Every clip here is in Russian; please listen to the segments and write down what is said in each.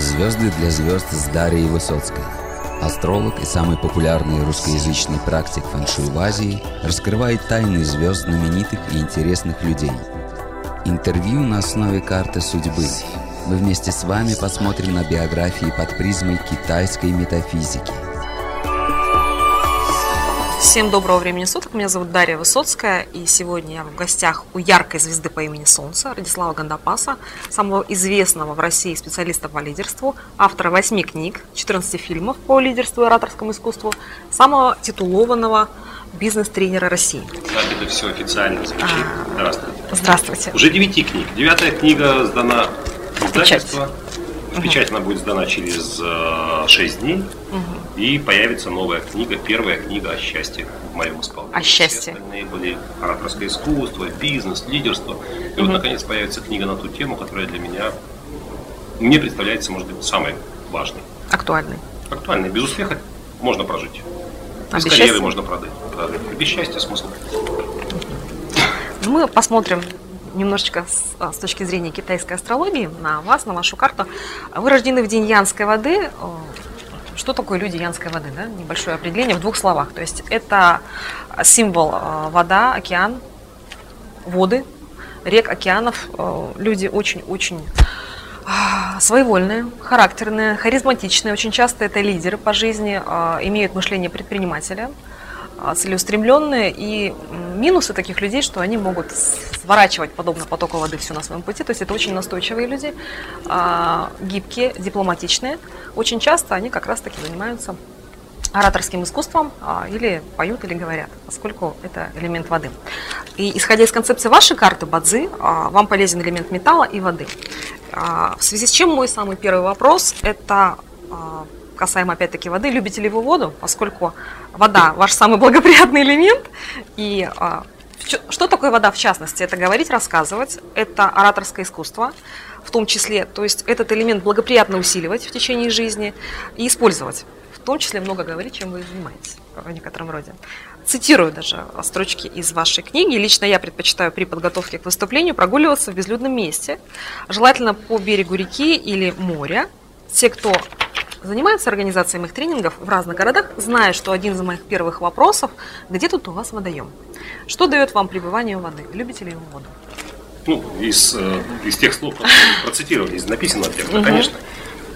Звезды для звезд с Дарьей Высоцкой. Астролог и самый популярный русскоязычный практик фэншуй в Азии раскрывает тайны звезд знаменитых и интересных людей. Интервью на основе карты судьбы. Мы вместе с вами посмотрим на биографии под призмой китайской метафизики – Всем доброго времени суток. Меня зовут Дарья Высоцкая, и сегодня я в гостях у яркой звезды по имени Солнце, Радислава Гандапаса, самого известного в России специалиста по лидерству, автора восьми книг, 14 фильмов по лидерству и ораторскому искусству, самого титулованного бизнес-тренера России. Так это все официально звучит. А, Здравствуйте. Здравствуйте. Уже девяти книг. Девятая книга сдана в издательство. В печать она будет сдана через э, 6 дней. Угу. И появится новая книга, первая книга о счастье в моем исполнении. О счастье. Все остальные были ораторское искусство, бизнес, лидерство. И угу. вот, наконец, появится книга на ту тему, которая для меня, мне представляется, может быть, самой важной. Актуальной. Актуальной. Без успеха можно прожить. А без, без карьеры можно продать. продать. Без счастья смысл. Мы посмотрим немножечко с, а, с точки зрения китайской астрологии на вас, на вашу карту. Вы рождены в день Янской воды. Что такое люди Янской воды? Да? Небольшое определение в двух словах. То есть это символ а, вода, океан, воды, рек, океанов. Люди очень-очень а, своевольные, характерные, харизматичные. Очень часто это лидеры по жизни, имеют мышление предпринимателя – целеустремленные. И минусы таких людей, что они могут сворачивать подобно потоку воды все на своем пути. То есть это очень настойчивые люди, а, гибкие, дипломатичные. Очень часто они как раз-таки занимаются ораторским искусством а, или поют, или говорят, поскольку это элемент воды. И исходя из концепции вашей карты Бадзи, вам полезен элемент металла и воды. В связи с чем мой самый первый вопрос – это касаемо опять-таки воды, любите ли вы воду, поскольку вода ваш самый благоприятный элемент. И а, что такое вода в частности? Это говорить, рассказывать, это ораторское искусство в том числе. То есть этот элемент благоприятно усиливать в течение жизни и использовать. В том числе много говорить, чем вы занимаетесь в некотором роде. Цитирую даже строчки из вашей книги. Лично я предпочитаю при подготовке к выступлению прогуливаться в безлюдном месте, желательно по берегу реки или моря. Те, кто занимается организацией моих тренингов в разных городах, знаю, что один из моих первых вопросов, где тут у вас водоем? Что дает вам пребывание у воды? Любите ли вы воду? Ну, из, э, из тех слов, которые процитировали, из написанного текста, угу. конечно.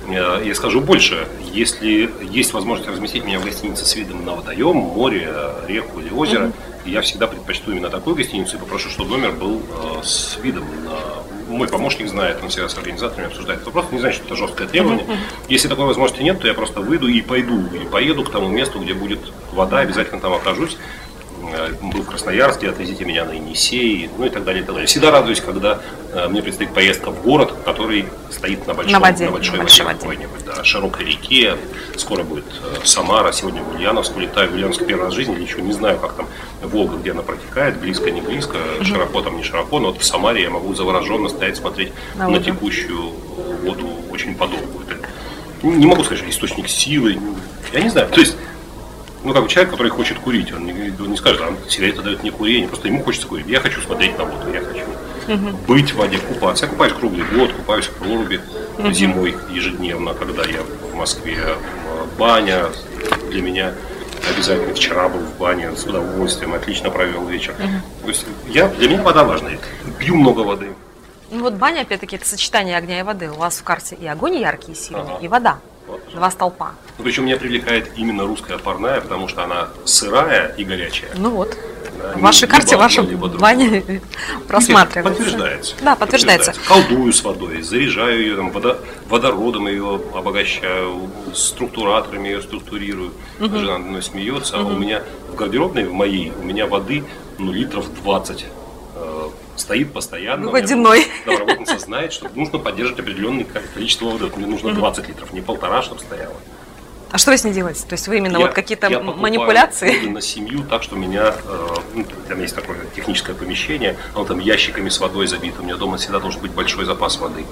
Я скажу больше. Если есть возможность разместить меня в гостинице с видом на водоем, море, реку или озеро, угу. я всегда предпочту именно такую гостиницу и попрошу, чтобы номер был э, с видом на мой помощник знает, он всегда с организаторами обсуждает этот вопрос, не знаю, что это жесткое требование. Если такой возможности нет, то я просто выйду и пойду, или поеду к тому месту, где будет вода, обязательно там окажусь. Э, был в Красноярске, отвезите меня на Енисей, ну и так далее, и так далее. Всегда радуюсь, когда э, мне предстоит поездка в город, который стоит на, большом, на, воде, на большой, на большой воде, воде. Да, широкой реке. Скоро будет э, Самара, сегодня в Ульяновск. Улетаю в Ульяновск первый раз в жизни, ничего не знаю, как там Волга, где она протекает, близко, не близко, угу. широко там, не широко, но вот в Самаре я могу завороженно стоять, смотреть на, на текущую воду очень подолгу. Это, не могу сказать, что источник силы, я не знаю, то есть ну, как бы человек, который хочет курить, он не, он не скажет, а сигарета дает мне курение, просто ему хочется курить. Я хочу смотреть на воду, я хочу угу. быть в воде, купаться. Я купаюсь круглый год, купаюсь в проруби угу. зимой ежедневно, когда я в Москве. Баня для меня обязательно. Вчера был в бане с удовольствием, отлично провел вечер. Угу. То есть я, для меня вода важна. Пью много воды. Ну вот баня, опять-таки, это сочетание огня и воды. У вас в карте и огонь яркий и сильный, ага. и вода. Два столпа. Ну, причем меня привлекает именно русская парная, потому что она сырая и горячая. Ну вот. Да, в вашей карте ваша баня просматривается. Подтверждается. Да, подтверждается. подтверждается. Колдую с водой, заряжаю ее, там, водо, водородом ее обогащаю, структураторами ее структурирую. Угу. Жена мной смеется, угу. а у меня в гардеробной, в моей, у меня воды ну, литров 20 стоит постоянно. Водяной. Да, работница знает, что нужно поддерживать определенное количество воды. Мне нужно 20 литров, не полтора, чтобы стояло. А что вы с ней делаете? То есть вы именно я, вот какие-то я манипуляции? на семью так, что у меня, э, ну, там есть такое техническое помещение, оно там ящиками с водой забито. У меня дома всегда должен быть большой запас воды.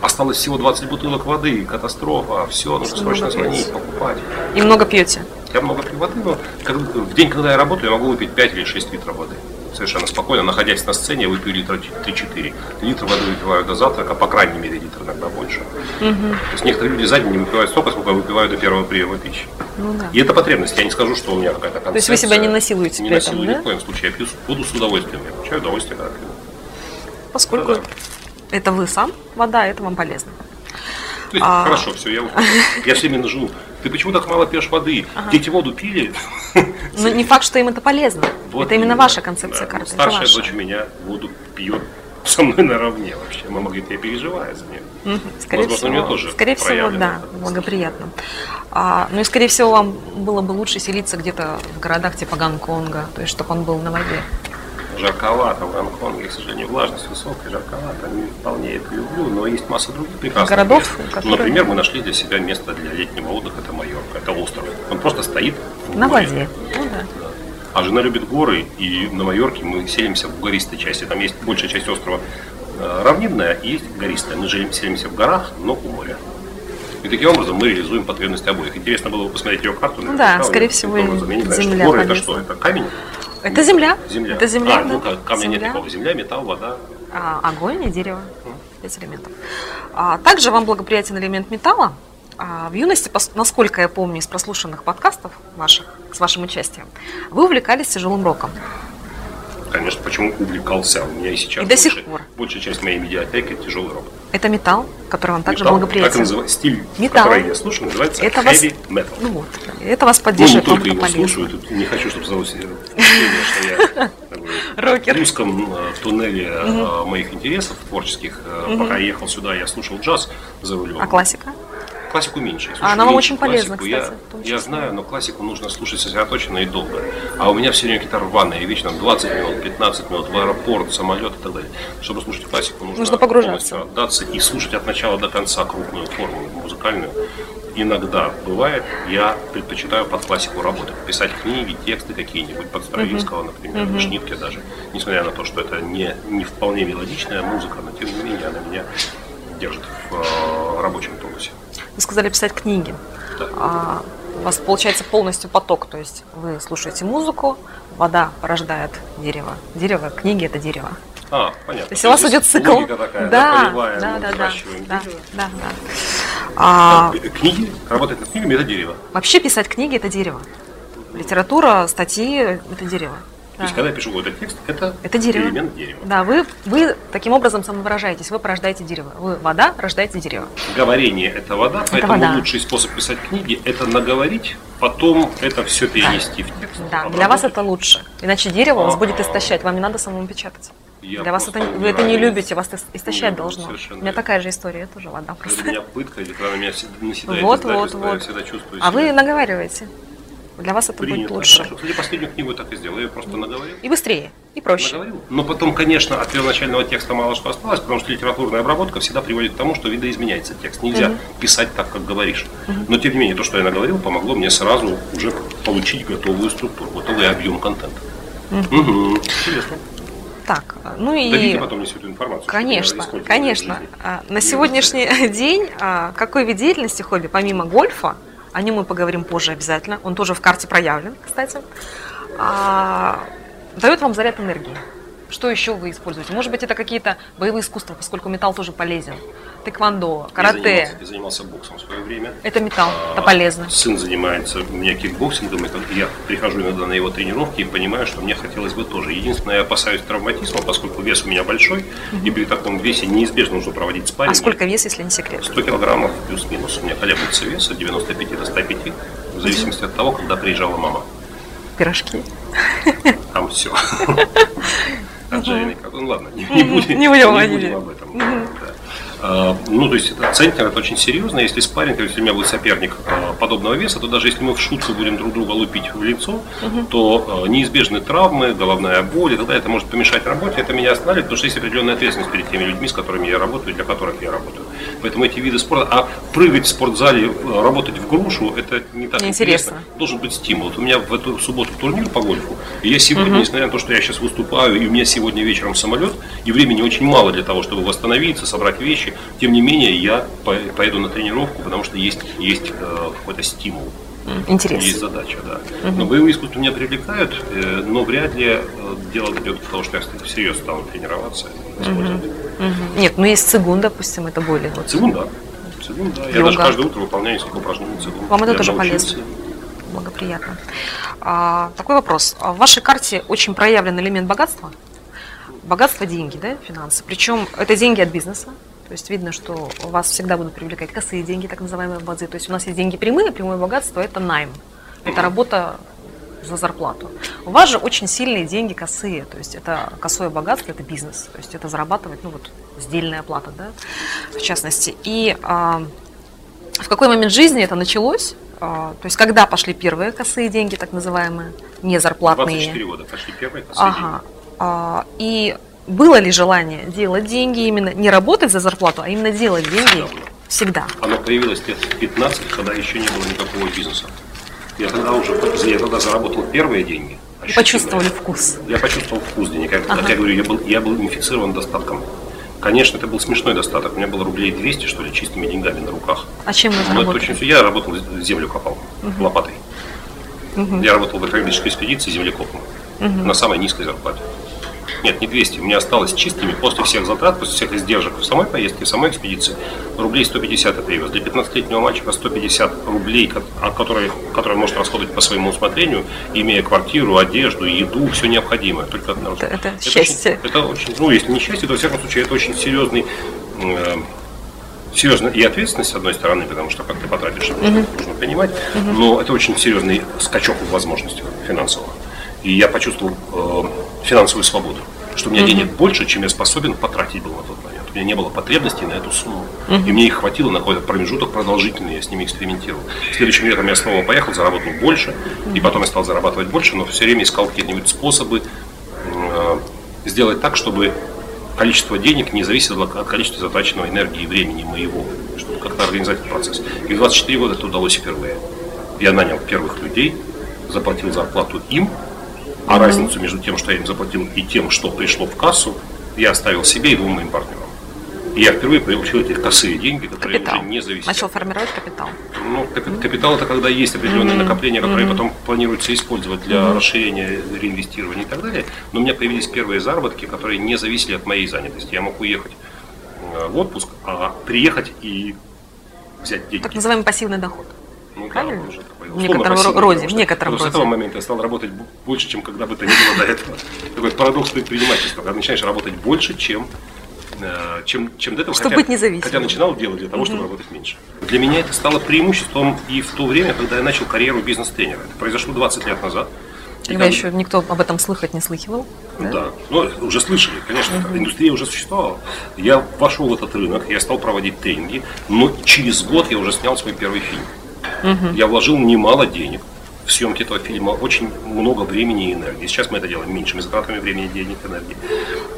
Осталось всего 20 бутылок воды, катастрофа, все, нужно срочно звонить, покупать. И много пьете? Я много пью воды, но в день, когда я работаю, я могу выпить 5 или 6 литров воды. Совершенно спокойно, находясь на сцене, я выпью литра 3-4. Литр воды выпиваю до завтрака, по крайней мере, литр иногда больше. То есть некоторые люди за день не выпивают столько, сколько я выпиваю до первого приема пищи. Ну да. И это потребность. Я не скажу, что у меня какая-то концепция. То есть вы себя не насилуете Не при этом, насилую да? ни в коем случае. Я пью воду с удовольствием. Я получаю удовольствие, когда пью. Поскольку Да-да. это вы сам, вода, это вам полезно. А. Хорошо, все, я ухожу. Я все время живу. Ты почему так мало пьешь воды? Дети воду пили? Но не факт, что им это полезно. Вот это именно ваша концепция Да. карты. Старшая ваша. дочь у меня воду пьет со мной наравне вообще. Мама говорит, я переживаю за нее. Скорее Возможно, всего, тоже скорее всего, да, это. благоприятно. А, ну и скорее всего вам было бы лучше селиться где-то в городах типа Гонконга, то есть чтобы он был на воде. Жарковато в Гонконге, к сожалению, влажность высокая, жарковато. Не вполне это люблю, но есть масса других прекрасных Городов, мест. которые- Например, мы нашли для себя место для летнего отдыха, это Майорка, это остров. Он просто стоит в На море. воде. Ну да. А жена любит горы, и на Майорке мы селимся в гористой части. Там есть большая часть острова э, равнинная и есть гористая. Мы жили- селимся в горах, но у моря. И таким образом мы реализуем потребности обоих. Интересно было бы посмотреть ее карту. Ну да, скорее всего, земля горы это что? Это камень? Это земля. Земля. Это земля, а, да. ну как, камня нет Земля. никакого. Земля, металл, вода. А, огонь и дерево. Пять элементов. А, также вам благоприятен элемент металла. А, в юности, насколько я помню из прослушанных подкастов ваших с вашим участием, вы увлекались тяжелым роком. Конечно, почему увлекался. У меня и сейчас И до сих больше- пор. большая часть моей медиатеки тяжелый рок. Это металл, который вам также Металл, благоприятен. Так называется. Стиль, Металл. который я слушаю, называется Это вас- heavy metal. Ну вот, это вас Ну, не поддерживает, только его полезно. слушаю, тут не хочу, чтобы впечатление, что я в узком э, туннеле э, моих интересов творческих. Э, Пока я ехал сюда, я слушал джаз за рулем. А классика? Классику меньше. Я А она вам очень полезна, классику. Я- кстати, Я, числе. знаю, но классику нужно слушать сосредоточенно и долго. А у меня все время какие-то рваные вещи, там 20 минут, 15 минут, в аэропорт, самолет и так далее. Чтобы слушать классику, нужно, Нужно погружаться. отдаться и слушать от начала до конца крупную форму музыкальную. Иногда бывает, я предпочитаю под классику работать, писать книги, тексты какие-нибудь, под Стравинского, например, или Шнитке даже. Несмотря на то, что это не, не вполне мелодичная музыка, но тем не менее она меня держит в э, рабочем тонусе. Вы сказали писать книги. Да. А, у вас получается полностью поток, то есть вы слушаете музыку, вода порождает дерево. Дерево, книги это дерево. А, понятно. То есть у вас идет цикл. такая, да, да, полевая, да, да, да, да, да, да. А, Э, Книги, работать над книгами это дерево. вообще писать книги это дерево. Литература, статьи это дерево. То есть, Да. когда я пишу какой-то текст, это, Это дерево. элемент дерева. Да, вы, вы таким образом самовыражаетесь, вы порождаете дерево. Вы вода, рождаете дерево. Говорение – это вода, поэтому вода. лучший способ писать книги – это наговорить, потом это все перенести в текст. Да, для обработать. вас это лучше. Иначе дерево вас будет Ага. истощать, вам не надо самому печатать. Я для вас это, просто вы это не любите, вас ис- истощать Нет, должно. совершенно У меня такая же история, я тоже вода Для просто. меня пытка, или когда меня си- наседает Вот, вот, издательство, я вот. всегда чувствую А вы себя наговариваете. Для вас это будет принято. лучше. Хорошо. Кстати, последнюю книгу так и сделал. Я ее просто наговорил. И быстрее, и проще. наговорил. Но потом, конечно, от первоначального текста мало что осталось, потому что литературная обработка всегда приводит к тому, что видоизменяется текст. Нельзя писать так, как говоришь. Но, тем не менее, то, что я наговорил, помогло мне сразу уже получить готовую структуру, готовый объем контента. Мгм. Интересно. Так, ну и... Дадите потом мне всю эту информацию. Конечно, конечно. А, На сегодняшний день а, какой вид деятельности, хобби, помимо гольфа, о нем мы поговорим позже обязательно, он тоже в карте проявлен, кстати, а, дает вам заряд энергии? Что еще вы используете? Может быть, это какие-то боевые искусства, поскольку металл тоже полезен. Тэквондо, Я карате. занимался, я занимался боксом в свое время. Это металл, это А, полезно. Сын занимается у меня кикбоксингом, и я прихожу иногда на его тренировки и понимаю, что мне хотелось бы тоже. Единственное, я опасаюсь травматизма, поскольку вес у меня большой, и при таком весе неизбежно нужно проводить спарринг. А сколько вес, если не секрет? 100 килограммов плюс-минус. У меня колеблется вес от 95 до 105, в зависимости от того, когда приезжала мама. Пирожки. Там все. Как. Ну ладно, не, не будем, Не будем не будем об этом. Да. А, Ну, то есть это центнер, это очень серьезно. Если спарринг, если у меня будет соперник а, подобного веса, то даже если мы в шутку будем друг друга лупить в лицо, то а, неизбежны травмы, головная боль и далее. Это может помешать работе. Это меня останавливает, потому что есть определенная ответственность перед теми людьми, с которыми я работаю, для которых я работаю. Поэтому эти виды спорта, а прыгать в спортзале, работать в грушу, это не так Неинтересно. интересно. Должен быть стимул. Вот у меня в эту субботу турнир по гольфу, и я сегодня, несмотря на то, что я сейчас выступаю, и у меня сегодня вечером самолет, и времени очень мало для того, чтобы восстановиться, собрать вещи, тем не менее я по- поеду на тренировку, потому что есть, есть э, какой-то стимул. Интерес. Есть задача, да. Но боевые искусства меня привлекают, э, но вряд ли э, дело идет до того, что я всерьез стану тренироваться. использовать. Мгм. Нет, ну есть цигун, допустим, это более вот Цигун, да. Цигун, да. Я Йога. даже каждое утро выполняю несколько упражнений цигун. Вам это Я тоже научился. полезно? благоприятно. А, такой вопрос. А В вашей карте очень проявлен элемент богатства. Богатство – деньги, да, финансы. Причем это деньги от бизнеса. То есть видно, что вас всегда будут привлекать косые деньги, так называемые базы. То есть у нас есть деньги прямые, прямое богатство – это найм. Это работа за зарплату. У вас же очень сильные деньги косые, то есть это косое богатство, это бизнес, то есть это зарабатывать, ну вот, сдельная оплата, да, в частности. И а, в какой момент жизни это началось? А, то есть когда пошли первые косые деньги, так называемые, не зарплатные? 24 года пошли первые косые Ага. А, и было ли желание делать деньги именно, не работать за зарплату, а именно делать деньги Всегда всегда? Оно появилось лет в 15, когда еще не было никакого бизнеса. Я тогда уже я тогда заработал первые деньги. И ощутимые. почувствовали вкус. Я почувствовал вкус денег. Как, Ага. как я говорю, я был, я был инфицирован достатком. Конечно, это был смешной достаток. У меня было рублей 200, что ли, чистыми деньгами на руках. А чем вы Но это заработали? очень все. Я работал, землю копал лопатой. Я работал в экологической экспедиции землекопом на самой низкой зарплате. Нет, не 200. У меня осталось чистыми после всех затрат, после всех издержек в самой поездке, в самой экспедиции. Рублей 150 я привез. Для 15-летнего мальчика 150 рублей, ко- которые, которые он может расходовать по своему усмотрению, имея квартиру, одежду, еду, все необходимое. Только одна Это- это очень- счастье. это очень, ну, если не счастье, то, во всяком случае, это очень серьезный э, серьезно и ответственность, с одной стороны, потому что как ты потратишь, это нужно понимать, но это очень серьезный скачок в возможностях финансовых. И я почувствовал э, финансовую свободу, что у меня денег больше, чем я способен потратить был на тот момент. У меня не было потребностей на эту сумму. И мне их хватило на какой-то промежуток продолжительный, я с ними экспериментировал. Следующим летом я снова поехал, заработал больше, и потом я стал зарабатывать больше, но все время искал какие-нибудь способы э, сделать так, чтобы количество денег не зависело от количества затраченного энергии и времени моего, чтобы как-то организовать этот процесс. И в 24 года это удалось впервые. Я нанял первых людей, заплатил зарплату им, а разницу между тем, что я им заплатил, и тем, что пришло в кассу, я оставил себе и двум моим партнерам. И я впервые получил эти косые деньги, которые Капитал. уже не зависят. Начал формировать капитал. Ну, капи- капитал это когда есть определенные накопления, которые потом планируется использовать для расширения, реинвестирования и так далее. Но у меня появились первые заработки, которые не зависели от моей занятости. Я мог уехать э, в отпуск, а приехать и взять деньги. Так называемый пассивный доход. Ну, да, правильно? такой В некотором пассивный, роде, потому в некотором роде. С этого момента я стал работать больше, чем когда бы то ни было до этого. Такой парадокс предпринимательства. Когда начинаешь работать больше, чем э, чем, чем до этого. Чтобы хотя, быть независимым. Хотя начинал делать для того, чтобы работать меньше. Для меня это стало преимуществом и в то время, когда я начал карьеру бизнес-тренера. Это произошло 20 лет назад. Там- еще никто об этом слыхать не слыхивал. да, ну, уже слышали, конечно, индустрия уже существовала. Я вошел в этот рынок, я стал проводить тренинги, но через год я уже снял свой первый фильм. Я вложил немало денег в съемки этого фильма, очень много времени и энергии. Сейчас мы это делаем меньшими затратами времени, денег, энергии.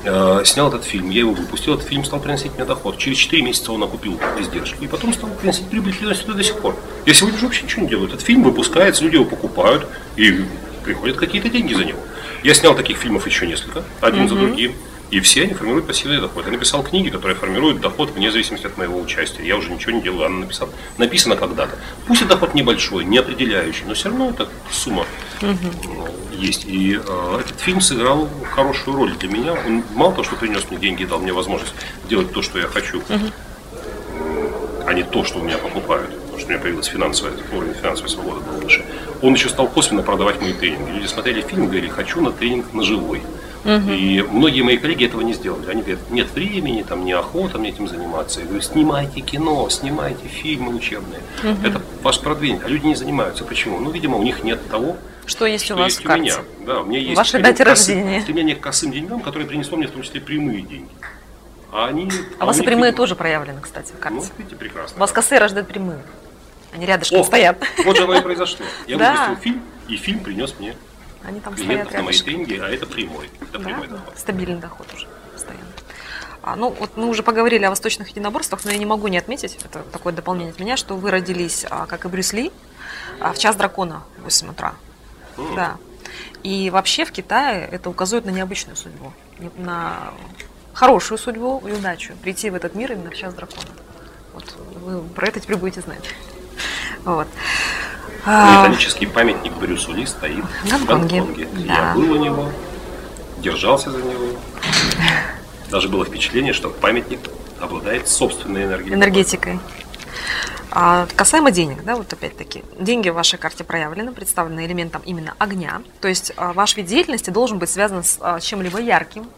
Э, Снял этот фильм, я его выпустил, этот фильм стал приносить мне доход. Через 4 месяца он окупил издержки, и потом стал приносить прибыль приносит до сих пор. Я сегодня уже вообще ничего не делаю. Этот фильм выпускается, люди его покупают, и приходят какие-то деньги за него. Я снял таких фильмов еще несколько, один за другим. И все они формируют пассивный доход. Я написал книги, которые формируют доход вне зависимости от моего участия. Я уже ничего не делаю, она написала. Написано когда-то. Пусть и доход небольшой, не определяющий, но все равно это сумма э, есть. И э, этот фильм сыграл хорошую роль для меня. Он мало того, что принес мне деньги и дал мне возможность делать то, что я хочу, а не то, что у меня покупают. Потому что у меня появилась финансовая, уровень финансовой свободы был выше. Он еще стал косвенно продавать мои тренинги. Люди смотрели фильм и говорили, хочу на тренинг на живой. И многие мои коллеги этого не сделали. Они говорят, нет времени, там неохота мне этим заниматься. Я говорю, снимайте кино, снимайте фильмы учебные. Это ваш продвинение. А люди не занимаются. Почему? Ну, видимо, у них нет того, Что есть что у вас есть в у карте? меня. Да, у меня есть стремление дате к косым- рождения. Стремление к косым деньгам, которое принесло мне в том числе прямые деньги. А они... А у вас и прямые видимо, тоже проявлены, кстати, в Ну, карте. видите, прекрасно. У вас косые рождают прямые. Они рядышком О, стоят. Вот же оно и произошло. Я Да. выпустил фильм, и фильм принес мне Они там стоят клиентов на мои деньги, а это прямой. Это Да, прямой доход. стабильный доход уже постоянно. А, ну, вот мы уже поговорили о восточных единоборствах, но я не могу не отметить, это такое дополнение от меня, что вы родились, а, как и Брюс Ли, а, в час дракона в 8 утра. Да. И вообще в Китае это указывает на необычную судьбу, на хорошую судьбу и удачу прийти в этот мир именно в час дракона. Вот вы про это теперь будете знать. Вот. А, Металлический памятник Брюсу Ли стоит В Гонконге, да. Я был у него, держался за него. Даже было впечатление, что памятник обладает собственной энергией. энергетикой. А, касаемо денег, да, вот опять-таки, деньги в вашей карте проявлены, представлены элементом именно огня. То есть а, ваш вид деятельности должен быть связан с а, чем-либо ярким,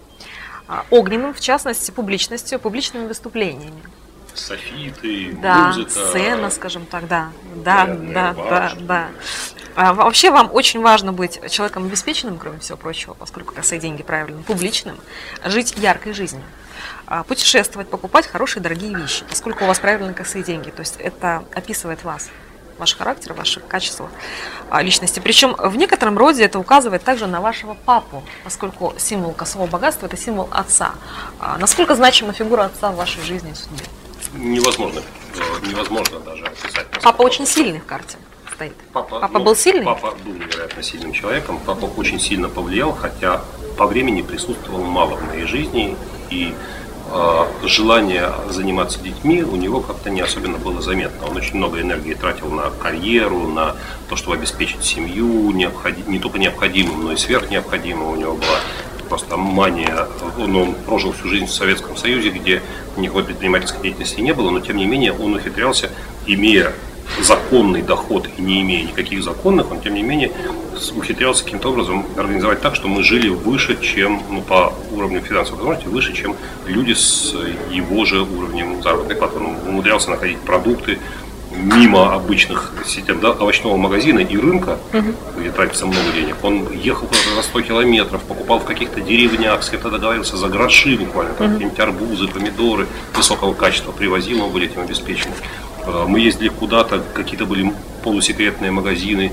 огненным, в частности, публичностью, публичными выступлениями. Софиты, Да, музыка. сцена, скажем так, да, да, да, да, да. А, вообще вам очень важно быть человеком обеспеченным, кроме всего прочего, поскольку косые деньги правильно, публичным, жить яркой жизнью, А, путешествовать, покупать хорошие дорогие вещи, поскольку у вас правильно косые деньги. То есть это описывает вас, ваш характер, ваши качества а, личности. Причем в некотором роде это указывает также на вашего папу, поскольку символ косого богатства это символ отца. А, Насколько значима фигура отца в вашей жизни и судьбе? Невозможно, невозможно даже описать. Папа очень сильный в карте стоит. Папа, Папа ну, был сильный? Папа был невероятно сильным человеком. Папа очень сильно повлиял, хотя по времени присутствовал мало в моей жизни. И э, желание заниматься детьми у него как-то не особенно было заметно. Он очень много энергии тратил на карьеру, на то, чтобы обеспечить семью, необходи- не только необходимым, но и сверхнеобходимым. У него была просто мания. Он, он прожил всю жизнь в Советском Союзе, где никакой предпринимательской деятельности не было, но тем не менее он ухитрялся, имея законный доход и не имея никаких законных, он тем не менее ухитрялся каким-то образом организовать так, что мы жили выше, чем ну, по уровню финансовой возможности, выше, чем люди с его же уровнем заработной платы. Он умудрялся находить продукты мимо обычных сетей да, овощного магазина и рынка, где тратится много денег. Он ехал куда-то за 100 километров, покупал в каких-то деревнях, с кем-то договаривался за гроши буквально, там, какие-нибудь арбузы, помидоры высокого качества, привозил, мы были этим обеспечены. Э, Мы ездили куда-то, какие-то были полусекретные магазины,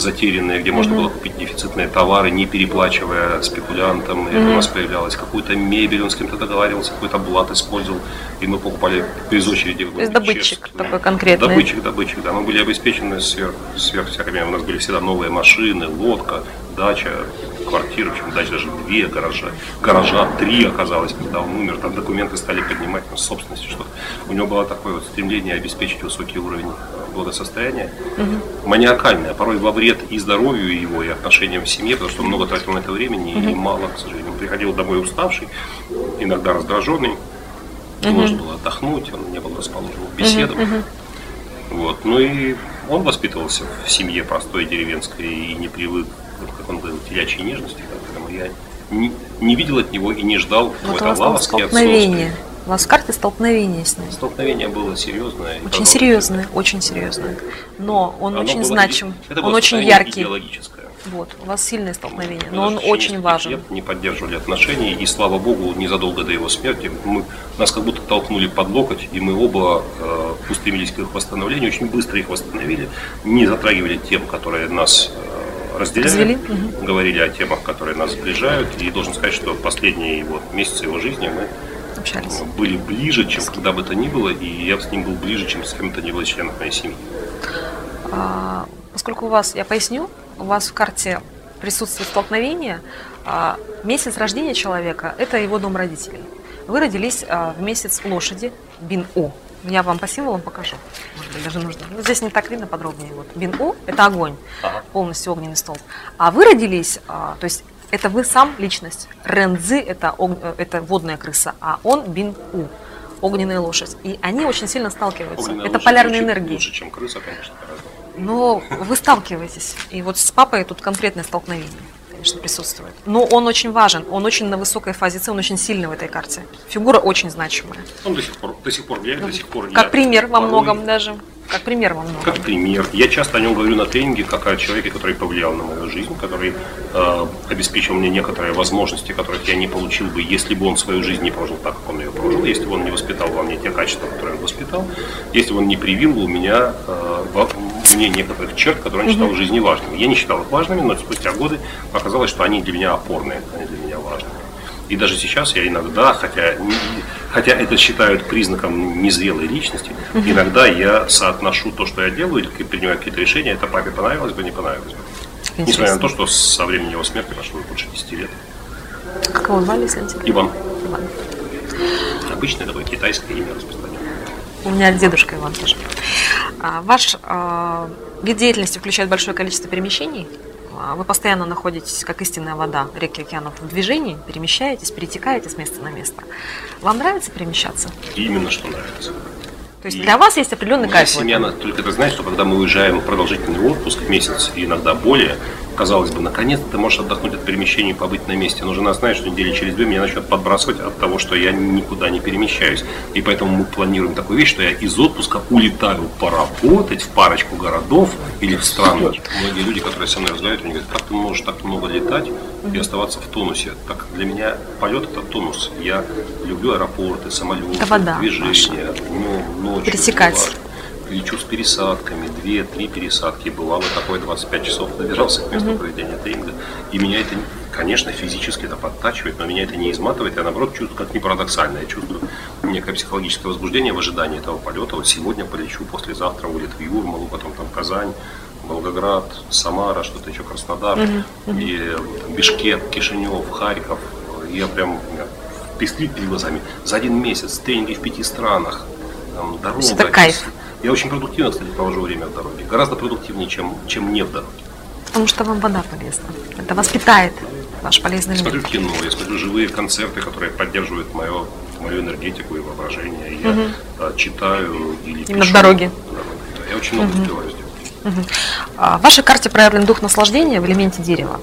затерянные, где можно было купить дефицитные товары, не переплачивая спекулянтам. Это у нас появлялось. Какую-то мебель он с кем-то договаривался, какой-то блат использовал. И мы покупали без очереди. То есть добытчик такой конкретный. Добытчик, добытчик, да. Мы были обеспечены сверх, сверх всякими. У нас были всегда новые машины, лодка, дача, квартира, в общем, дач даже две гаража, гаража три оказалось, когда он умер, там документы стали поднимать на собственности, что у него было такое вот стремление обеспечить высокий уровень благосостояния, маниакальное, порой во вред и здоровью его, и отношениям в семье, потому что он много тратил на это времени и мало, к сожалению. Он приходил домой уставший, иногда раздраженный, нужно было отдохнуть, он не был расположен к беседам. Вот. Ну и он воспитывался в семье простой деревенской и не привык, как он говорил, телячьей нежности, поэтому я не, не видел от него и не ждал Вот у какой-то лавовски столкновение. У вас в карте столкновение с ним. Столкновение было серьезное. Очень серьезное, очень серьезное. Но он Оно очень было значим, это он было очень яркий. идеологическое. Вот, у вас сильное столкновение, Мы но он очень важен. лет не поддерживали отношения, и слава богу, незадолго до его смерти мы, нас как будто толкнули под локоть, и мы оба э, устремились к их восстановлению, очень быстро их восстановили, не затрагивали тем, которые нас э, разделяют, Развели? говорили о темах, которые нас сближают, и должен сказать, что последние вот, месяцы его жизни мы Общались. были ближе, чем когда бы то ни было, и я с ним был ближе, чем с кем-то ни было членов моей семьи. А, поскольку у вас, я поясню, у вас в карте присутствует столкновение, а, месяц рождения человека – это его дом родителей. Вы родились а, в месяц лошади, бин-у. Я вам по символам покажу. Может быть, даже нужно. Ну, здесь не так видно подробнее. Вот. Бин-у – это огонь, Ага. полностью огненный столб. А вы родились, а, то есть это вы сам личность. Рензы – это, э, это водная крыса, а он бин-у – огненная лошадь. И они очень сильно сталкиваются. Огненная это полярные звучит энергии. Лучше, чем крыса, конечно, гораздо. Но вы сталкиваетесь. И вот с папой тут конкретное столкновение, конечно, присутствует. Но он очень важен, он очень на высокой фазе С, он очень сильный в этой карте. Фигура очень значимая. Он до сих пор, до сих пор влияет, до сих пор. я Как пример во многом даже. Как пример во многом. Как пример. Я часто о нем говорю на тренинге, как о человеке, который повлиял на мою жизнь, который э, обеспечил мне некоторые возможности, которых я не получил бы, если бы он свою жизнь не прожил так, как он ее прожил, если бы он не воспитал во мне те качества, которые он воспитал, если бы он не привил бы у меня э, во мне некоторых черт, которые он считал в жизни важными. Я не считал их важными, но спустя годы оказалось, что они для меня опорные, они для меня важные. И даже сейчас я иногда, хотя, не- хотя это считают признаком незрелой личности, иногда я соотношу то, что я делаю, или принимаю какие-то решения, это папе понравилось бы, не понравилось бы. Несмотря на то, что со времени его смерти прошло больше 10 лет. Как его звали, секрет? Иван. Иван. Обычное такое китайское имя распространенное. У меня дедушка Иван тоже. А, ваш а, вид деятельности включает большое количество перемещений. А Вы постоянно находитесь, как истинная вода реки океанов, в движении, перемещаетесь, перетекаете с места на место. Вам нравится перемещаться? Именно что нравится. То есть И для вас есть определенный кайф. семья только ты знаешь, что когда мы уезжаем в продолжительный отпуск, месяц и иногда более, казалось бы, наконец-то ты можешь отдохнуть от перемещений и побыть на месте. Но жена знает, что недели через две меня начнет подбрасывать от того, что я никуда не перемещаюсь. И поэтому мы планируем такую вещь, что я из отпуска улетаю поработать в парочку городов или в страны. Многие люди, которые со мной разговаривают, они говорят, как ты можешь так много летать и оставаться в тонусе? Так для меня полет это тонус. Я люблю аэропорты, самолеты, Это вода движение, днем, ночью. Пересекать. Лечу с пересадками, 2-3 пересадки. Бывало такое 25 часов добирался к месту проведения тренинга. И меня это, конечно, физически это подтачивает, но меня это не изматывает. Я, наоборот, чувствую, как ни парадоксально, я чувствую некое психологическое возбуждение в ожидании этого полета. Вот сегодня полечу, послезавтра улет в Юрмалу, потом там Казань, Волгоград, Самара, что-то еще, Краснодар, и э, там, Бишкек, Кишинев, Харьков. Я прям пестрит перед глазами. За один месяц тренинги в пяти странах, там, дорога. это кайф. Я очень продуктивно, кстати, провожу время в дороге. Гораздо продуктивнее, чем, чем не в дороге. Потому что вам вода полезна. Это вас питает, ваш полезный Я смотрю кино, я смотрю живые концерты, которые поддерживают мое, мою энергетику и воображение. Я э, читаю или Именно в пишу. дороге. Да, Я очень много успеваю сделать. А В вашей карте проявлен дух наслаждения в элементе дерева.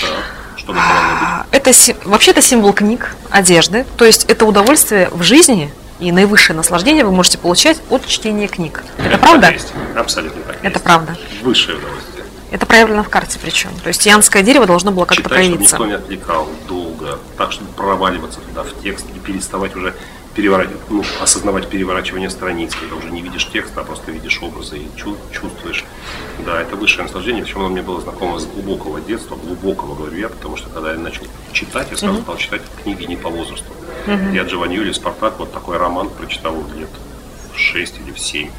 Так, что это? А, Это вообще это символ книг, одежды. То есть это удовольствие в жизни и наивысшее наслаждение вы можете получать от чтения книг. Это правда? так и есть. Абсолютно так. Это есть. правда. Высшее удовольствие. Это проявлено в карте причем. То есть янское дерево должно было как-то Читать, чтобы проявиться. никто не отвлекал долго, так, чтобы проваливаться туда в текст и переставать уже переворачивать, ну, осознавать переворачивание страниц, когда уже не видишь текста, а просто видишь образы и чу- чувствуешь. Да, это высшее наслаждение, причем оно мне было знакомо с глубокого детства, глубокого, говорю я, потому что когда я начал читать, я сразу стал читать книги не по возрасту. Я Джованни Юли Спартак, вот такой роман прочитал лет в 6 или в 7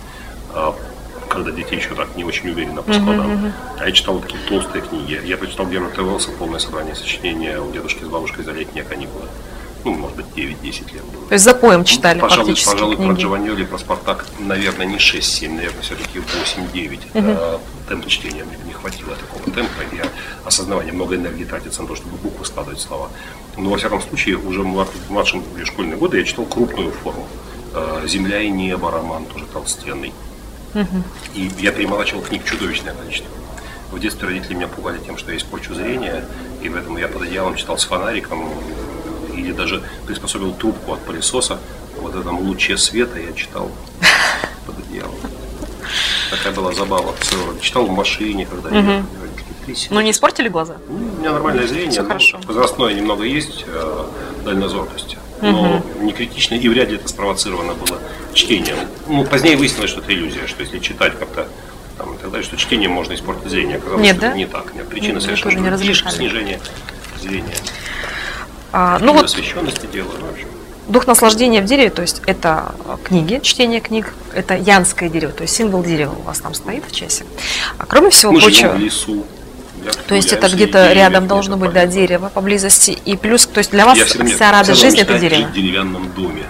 когда дети еще так не очень уверенно по складам. А я читал вот такие толстые книги. Я прочитал Германа Велса полное собрание сочинения у дедушки с бабушкой за летние каникулы. Ну, может быть, 9-10 лет было. То есть за поем читали пожалуй, фактически пожалуй, про книги. Джованьоли, про Спартак, наверное, не 6-7, наверное, все-таки 8-9. Э, Темп чтения мне не хватило такого темпа. Я осознавание, много энергии тратится на то, чтобы буквы складывать слова. Но, во всяком случае, уже в млад- в младшем или школьные годы я читал крупную форму. Э, «Земля и небо» роман, тоже толстенный. И я перемолачивал книг чудовищное количество. В детстве родители меня пугали тем, что я испорчу зрение, и поэтому я под одеялом читал с фонариком, или даже приспособил трубку от пылесоса. Вот этом луче света я читал под одеялом. Такая была забава. Читал в машине, когда родители трясись. Ну не испортили глаза? Ну, У меня нормальное зрение, ну, хорошо. возрастное немного есть, э, дальнозоркость, но не критично, и вряд ли это спровоцировано было чтением. Ну, позднее выяснилось, что это иллюзия, что если читать как-то там, и так далее, что чтением можно испортить зрение. Оказалось, Нет, что да? не так. Нет, причины Мне совершенно не. Снижение зрения. А, ну Ну, вот освещенности дела, в общем. дух наслаждения в дереве, то есть это а, книги, чтение книг, это янское дерево, то есть символ дерева у вас там стоит в часе. А кроме всего Мы прочего, живем в лесу. Я то есть это где-то рядом должно быть, да, дерево поблизости. И плюс, то есть для вас Я всегда, вся радость жизни это дерево. в деревянном доме.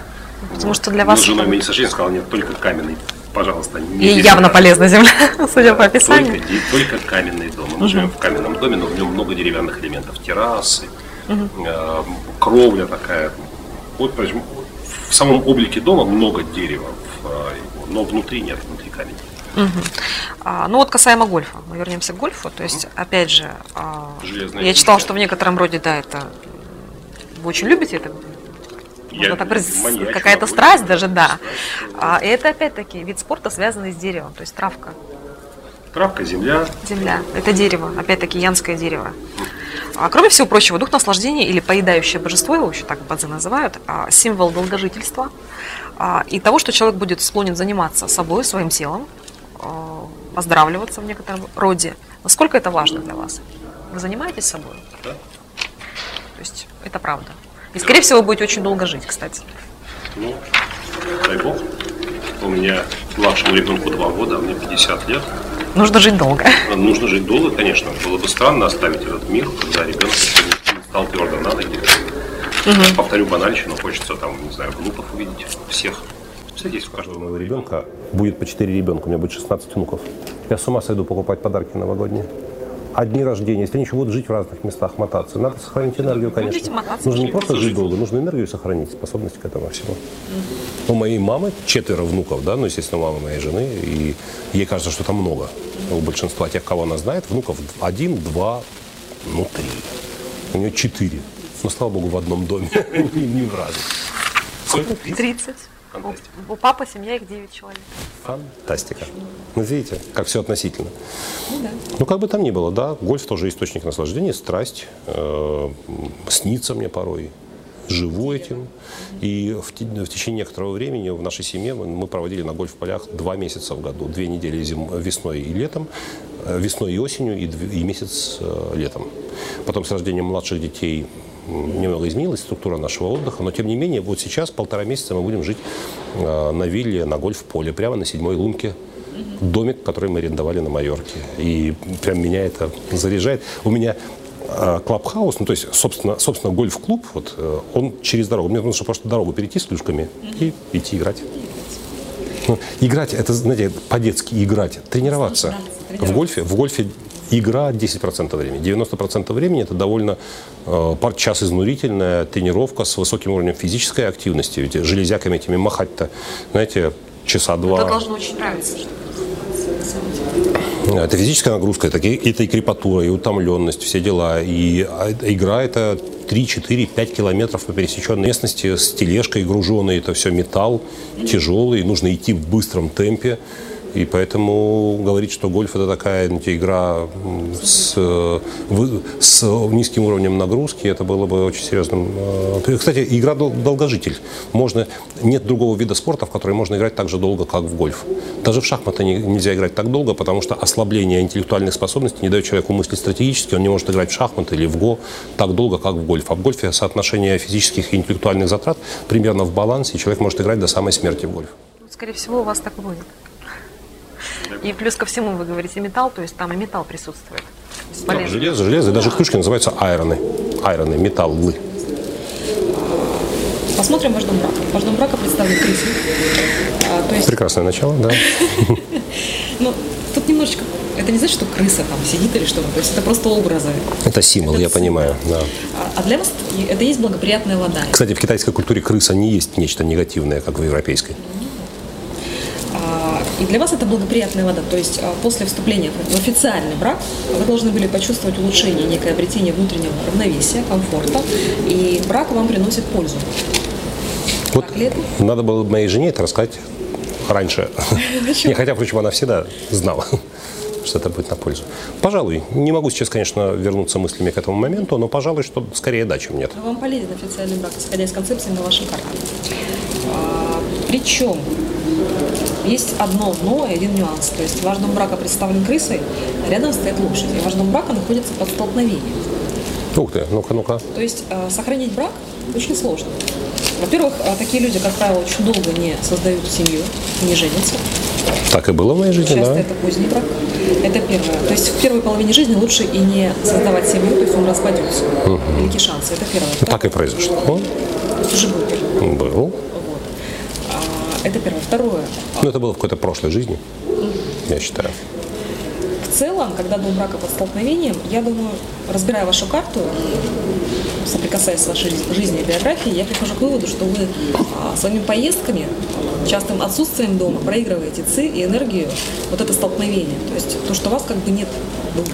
Потому что для Но вас с женой это- мы не сошлись, сказал, нет, только каменный. Пожалуйста, не И деревянный. явно полезна земля, судя по Только, описанию. де- только каменный дом. Мы живем в каменном доме, но в нем много деревянных элементов. Террасы, э, кровля такая. Вот, в самом облике дома много дерева, э, но внутри нет, внутри камень. А, ну вот касаемо гольфа, мы вернемся к гольфу. То есть, опять же, а, Железная я фишка. что в некотором роде, да, это вы очень любите это. Я так какая-то страсть даже, да. Страсть, А, и это опять-таки вид спорта, связанный с деревом, то есть травка, Травка, земля. земля. Это дерево, опять-таки янское дерево. А кроме всего прочего, дух наслаждения или поедающее божество, его еще так бадзы называют, а, символ долгожительства а, и того, что человек будет склонен заниматься собой, своим телом, а, оздоравливаться в некотором роде. Насколько это важно для вас? Вы занимаетесь собой? Да. То есть это правда. И, скорее всего, вы будете очень долго жить, кстати. Ну, дай бог. У меня младшему ребенку 2 года, а мне 50 лет. Нужно жить долго. Нужно жить долго, конечно. Было бы странно оставить этот мир, когда ребенок стал твердо на ноги. Повторю банальщину, хочется там, не знаю, глупых увидеть всех если у каждого моего ребенка будет по 4 ребенка, у меня будет 16 внуков. Я с ума сойду покупать подарки новогодние. А дни рождения, если они еще будут жить в разных местах, мотаться, надо сохранить энергию, конечно. Будете мотаться, нужно не просто жить долго, нужно энергию сохранить, способность к этому всему. У моей мамы четверо внуков, да, ну, естественно, мама моей жены, и ей кажется, что там много. У большинства тех, кого она знает, внуков один, два, ну, три. У нее четыре. Но, слава богу, в одном доме, не в разных. Сколько? 30. Фантастика. У, у папы семья их 9 человек. Фантастика. Ну, видите, как все относительно. Ну, как бы там ни было, да, гольф тоже источник наслаждения, страсть, э, снится мне порой. Живу этим. И в, в течение некоторого времени в нашей семье мы, мы проводили на гольф-полях два месяца в году. Две недели зим, весной и летом, э, весной и осенью, и, дв- и месяц э, летом. Потом с рождением младших детей немного изменилась структура нашего отдыха, но тем не менее, вот сейчас полтора месяца мы будем жить э, на вилле, на гольф-поле, прямо на седьмой лунке домик, который мы арендовали на Майорке. И прям меня это заряжает. У меня э, клабхаус, ну то есть, собственно, собственно гольф-клуб, вот, э, он через дорогу. Мне нужно просто дорогу перейти с клюшками и идти играть. Ну, играть, это, знаете, по-детски играть, тренироваться. В гольфе, в гольфе игра 10% времени. 90% времени это довольно э, час изнурительная тренировка с высоким уровнем физической активности. Ведь железяками этими махать-то, знаете, часа два. Это должно очень нравиться. Это физическая нагрузка, это, это и крепатура, и утомленность, все дела. И а, игра это 3, 4, 5 километров по пересеченной местности с тележкой груженной. Это все металл тяжелый, нужно идти в быстром темпе. И поэтому говорить, что гольф это такая знаете, игра с, э, с низким уровнем нагрузки, это было бы очень серьезным. э, Кстати, игра дол- долгожитель. Можно, нет другого вида спорта, в который можно играть так же долго, как в гольф. Даже в шахматы не- нельзя играть так долго, потому что ослабление интеллектуальных способностей не дает человеку мыслить стратегически, он не может играть в шахматы или в го так долго, как в гольф. А в гольфе соотношение физических и интеллектуальных затрат примерно в балансе, и человек может играть до самой смерти в гольф. Скорее всего, у вас так будет. И плюс ко всему вы говорите металл, то есть там и металл присутствует. Бесполезно. Железо, железо, и даже клюшки называются айроны. Айроны, металлы. Посмотрим ваш дом брака. Ваш дом брака представлен крысой. А, то есть, Прекрасное начало, да. ну, тут немножечко... Это не значит, что крыса там сидит или что-то. То есть это просто образы. Это символ, Это я символ. понимаю. Да. А, а для вас это есть благоприятная вода. Кстати, в китайской культуре крыса не есть нечто негативное, как в европейской. И для вас это благоприятная вода. То есть а, после вступления в официальный брак вы должны были почувствовать улучшение, некое обретение внутреннего равновесия, комфорта. И брак вам приносит пользу. Вот надо было бы моей жене это рассказать раньше. Не, хотя, впрочем, она всегда знала, что это будет на пользу. Пожалуй, не могу сейчас, конечно, вернуться мыслями к этому моменту, но, пожалуй, что скорее да, чем нет. Вам полезен официальный брак, исходя из концепции на вашей карте. А, причем есть одно но и один нюанс. То есть ваш дом брака представлен крысой, а рядом стоит лошадь. И ваш дом брака находится под столкновением. Ух ты, ну-ка, ну-ка. То есть а, сохранить брак очень сложно. Во-первых, а, такие люди, как правило, очень долго не создают семью, не женятся. Так и было в моей жизни, Часто да. это поздний брак. Это первое. То есть в первой половине жизни лучше и не создавать семью, то есть он распадется. Великие шансы. Это первое. Так и произошло. Уже был. Был. Это первое. Второе. Ну, это было в какой-то прошлой жизни, я считаю. В целом, когда дом брака под столкновением, я думаю, разбирая вашу карту, соприкасаясь с вашей жизнью и биографией, я прихожу к выводу, что вы а, своими поездками, частым отсутствием дома проигрываете ци и энергию, вот это столкновение. То есть то, что вас как бы нет.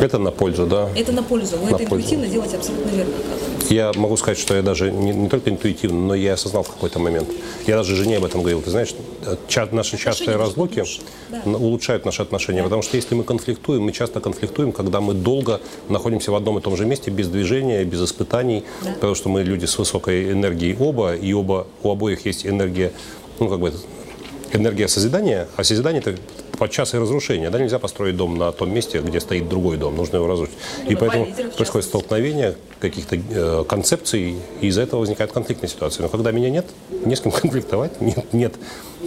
Это на пользу, да. Это на пользу. Вы На это пользу. интуитивно делаете абсолютно верно, оказывается. Я могу сказать, что я даже не, не только интуитивно, но я осознал в какой-то момент. Я даже жене об этом говорил. Ты знаешь, ча- наши частые разлуки. Да. улучшают наши отношения. Потому что если мы конфликтуем, мы часто конфликтуем, когда мы долго находимся в одном и том же месте, без движения, без испытаний. Потому что мы люди с высокой энергией оба, и оба, у обоих есть энергия, ну, как бы, энергия созидания, а созидание это подчас и разрушение. Да, нельзя построить дом на том месте, где стоит другой дом, нужно его разрушить. и два поэтому происходит столкновение каких-то э, концепций, и из-за этого возникает конфликтная ситуация. Но когда меня нет, не с кем конфликтовать, нет, нет.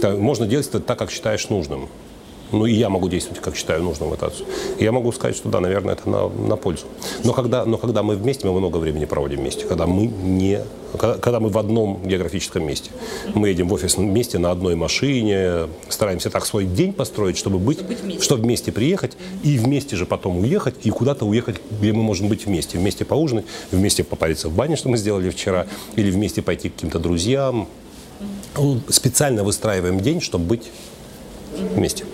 Можно делать это так, как считаешь нужным. Ну и я могу действовать, как считаю нужным в эту Я могу сказать, что да, наверное, это на, на пользу. Но когда, но когда мы вместе, мы много времени проводим вместе. Когда мы не, когда, когда мы в одном географическом месте. Мы едем в офис вместе на одной машине, стараемся так свой день построить, чтобы быть, чтобы вместе, чтобы вместе приехать и вместе же потом уехать и куда-то уехать, где мы можем быть вместе. Вместе поужинать, вместе попариться в бане, что мы сделали вчера, или вместе пойти к каким-то друзьям. Специально выстраиваем день, чтобы быть вместе.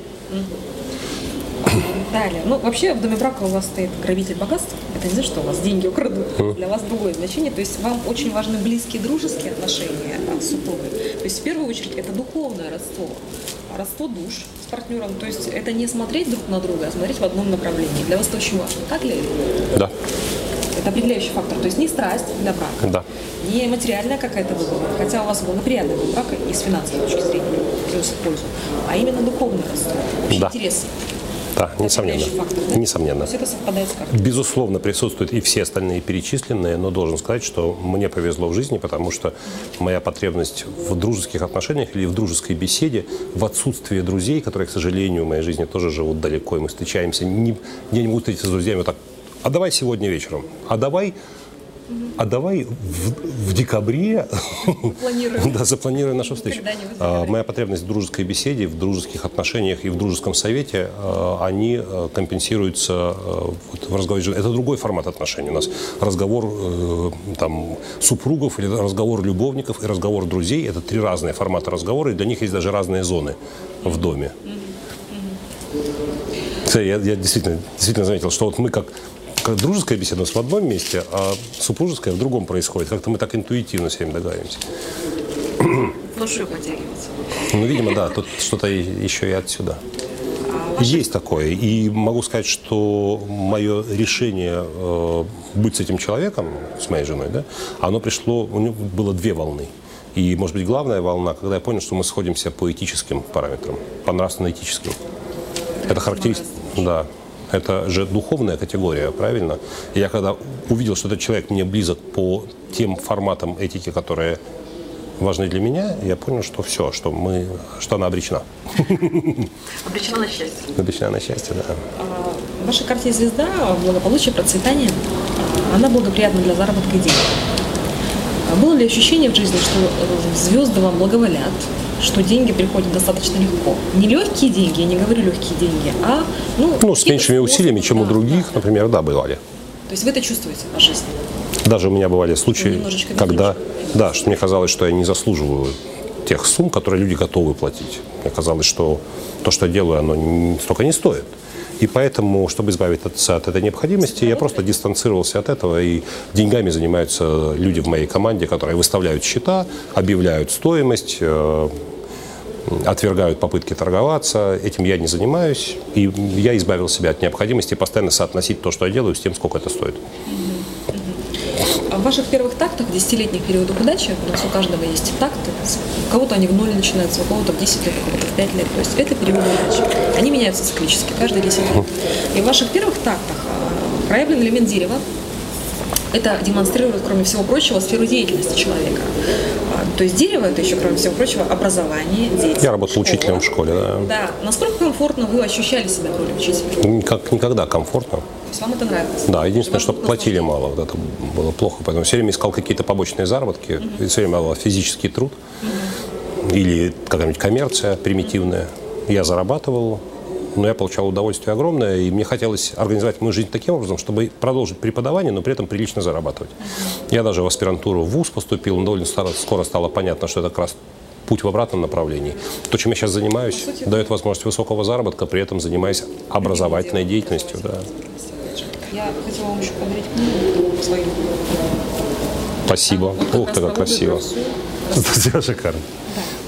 Далее. Ну, вообще в доме брака у вас стоит грабитель богатства. Это не за что у вас деньги украдут. Для вас другое значение. То есть вам очень важны близкие дружеские отношения с супругой. То есть в первую очередь это духовное родство. Родство душ с партнером. То есть это не смотреть друг на друга, а смотреть в одном направлении. Для вас это очень важно. Так ли? Да. Это определяющий фактор. То есть не страсть для брака, да. не материальная какая-то выгода, хотя у вас благоприятный был брак и с финансовой точки зрения и пользу, а именно духовное родство, да. интерес. Да, несомненно. Фактор, да? Несомненно. То есть это совпадает с картой. Безусловно, присутствуют и все остальные перечисленные, но должен сказать, что мне повезло в жизни, потому что моя потребность в дружеских отношениях или в дружеской беседе, в отсутствии друзей, которые, к сожалению, в моей жизни тоже живут далеко, и мы встречаемся, не, я не могу встретиться с друзьями вот так а давай сегодня вечером, а давай, а давай в, в декабре да, запланируем нашу встречу. А, моя потребность в дружеской беседе, в дружеских отношениях и в дружеском совете, а, они а, компенсируются а, вот, в разговоре. Это другой формат отношений. У нас разговор э, там, супругов или разговор любовников и разговор друзей. Это три разные формата разговора, и для них есть даже разные зоны в доме. Я, я действительно, действительно заметил, что вот мы как как дружеская беседа у нас в одном месте, а супружеская в другом происходит. Как-то мы так интуитивно с ним догадаемся. Души потягивается. Ну, видимо, да, тут что-то еще и отсюда. Есть такое. И могу сказать, что мое решение э, быть с этим человеком, с моей женой, да, оно пришло, у него было две волны. И, может быть, главная волна, когда я понял, что мы сходимся по этическим параметрам, по нравственно-этическим. Это характеристика. Да, это же духовная категория, правильно? И я когда увидел, что этот человек мне близок по тем форматам этики, которые важны для меня, я понял, что все, что мы, что она обречена. Обречена на счастье. Обречена на счастье, да. А, в вашей карте звезда благополучие, процветание, а, она благоприятна для заработка денег. А было ли ощущение в жизни, что э, звезды вам благоволят, что деньги приходят достаточно легко. Не легкие деньги, я не говорю легкие деньги, а ну, ну с меньшими усилиями, чем у других, да. например, да, бывали. То есть вы это чувствуете по жизни? Даже у меня бывали случаи, когда, да, что мне казалось, что я не заслуживаю тех сумм, которые люди готовы платить. Мне казалось, что то, что я делаю, оно столько не стоит. И поэтому, чтобы избавиться от этой необходимости, я просто дистанцировался от этого. И деньгами занимаются люди в моей команде, которые выставляют счета, объявляют стоимость, э, отвергают попытки торговаться. Этим я не занимаюсь. И я избавил себя от необходимости постоянно соотносить то, что я делаю, с тем, сколько это стоит. А в ваших первых тактах, десятилетних периодах удачи, у нас у каждого есть такты, у кого-то они в ноль начинаются, у кого-то в 10 лет, у кого-то в 5 лет. То есть это периоды удачи. Они меняются циклически, каждые 10 лет. И в ваших первых тактах а, проявлен элемент дерева, это демонстрирует, кроме всего прочего, сферу деятельности человека. А, то есть дерево это еще, кроме всего прочего, образование, дети. Я работал школа. учителем в школе, да. Да. Насколько комфортно вы ощущали себя в роли учителя? Как никогда комфортно. То есть вам это нравилось? Да, единственное, что платили мало, вот это было плохо, поэтому все время искал какие-то побочные заработки, mm-hmm. все время был физический труд mm-hmm. или какая-нибудь коммерция примитивная. Я зарабатывал, но я получал удовольствие огромное, и мне хотелось организовать мою жизнь таким образом, чтобы продолжить преподавание, но при этом прилично зарабатывать. Я даже в аспирантуру в ВУЗ поступил, но довольно скоро стало понятно, что это как раз путь в обратном направлении. То, чем я сейчас занимаюсь, дает возможность высокого заработка, при этом занимаясь образовательной деятельностью. Да. Я хотела вам еще подарить книгу свою. Спасибо. Ух ты, как красиво. Шикарно.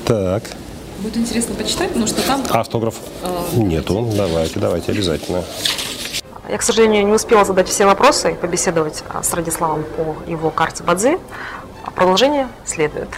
Да. Так. Будет интересно почитать, потому что там... Автограф э, нету. Давайте, давайте, обязательно. Я, к сожалению, не успела задать все вопросы и побеседовать а, с Радиславом по его карте Бадзи. Продолжение следует.